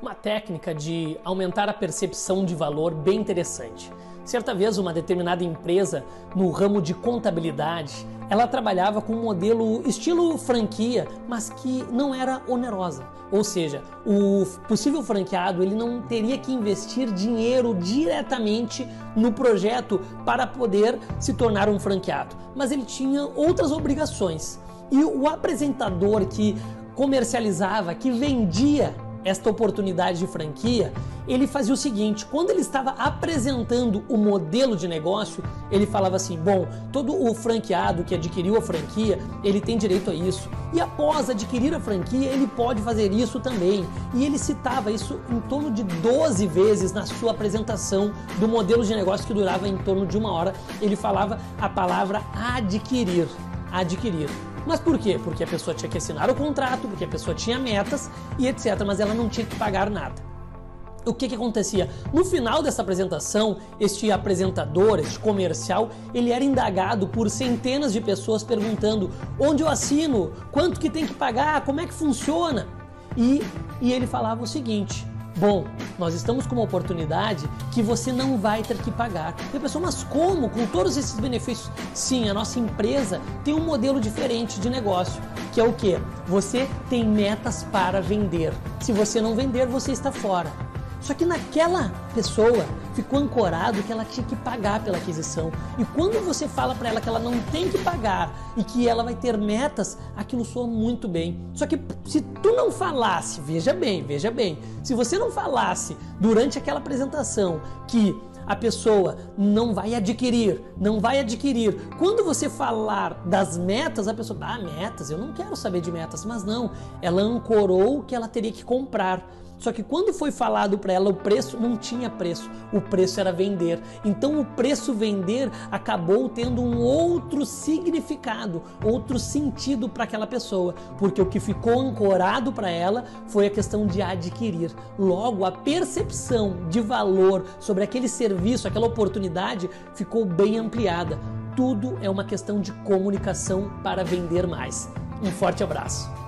Uma técnica de aumentar a percepção de valor bem interessante. Certa vez, uma determinada empresa no ramo de contabilidade, ela trabalhava com um modelo estilo franquia, mas que não era onerosa. Ou seja, o possível franqueado ele não teria que investir dinheiro diretamente no projeto para poder se tornar um franqueado, mas ele tinha outras obrigações. E o apresentador que comercializava, que vendia esta oportunidade de franquia, ele fazia o seguinte: quando ele estava apresentando o modelo de negócio, ele falava assim: bom, todo o franqueado que adquiriu a franquia, ele tem direito a isso. E após adquirir a franquia, ele pode fazer isso também. E ele citava isso em torno de 12 vezes na sua apresentação do modelo de negócio que durava em torno de uma hora. Ele falava a palavra adquirir. Adquirir. Mas por quê? Porque a pessoa tinha que assinar o contrato, porque a pessoa tinha metas e etc. Mas ela não tinha que pagar nada. O que, que acontecia? No final dessa apresentação, este apresentador, este comercial, ele era indagado por centenas de pessoas perguntando onde eu assino, quanto que tem que pagar, como é que funciona. E, e ele falava o seguinte: Bom, nós estamos com uma oportunidade que você não vai ter que pagar. E a pessoa, mas como? Com todos esses benefícios? Sim, a nossa empresa tem um modelo diferente de negócio, que é o que? Você tem metas para vender. Se você não vender, você está fora. Só que naquela pessoa ficou ancorado que ela tinha que pagar pela aquisição. E quando você fala para ela que ela não tem que pagar e que ela vai ter metas, aquilo soa muito bem. Só que se tu não falasse, veja bem, veja bem, se você não falasse durante aquela apresentação que a pessoa não vai adquirir, não vai adquirir. Quando você falar das metas, a pessoa, ah, metas, eu não quero saber de metas, mas não, ela ancorou que ela teria que comprar. Só que quando foi falado para ela o preço, não tinha preço. O preço era vender. Então o preço vender acabou tendo um outro significado, outro sentido para aquela pessoa, porque o que ficou ancorado para ela foi a questão de adquirir. Logo, a percepção de valor sobre aquele serviço, aquela oportunidade ficou bem ampliada. Tudo é uma questão de comunicação para vender mais. Um forte abraço.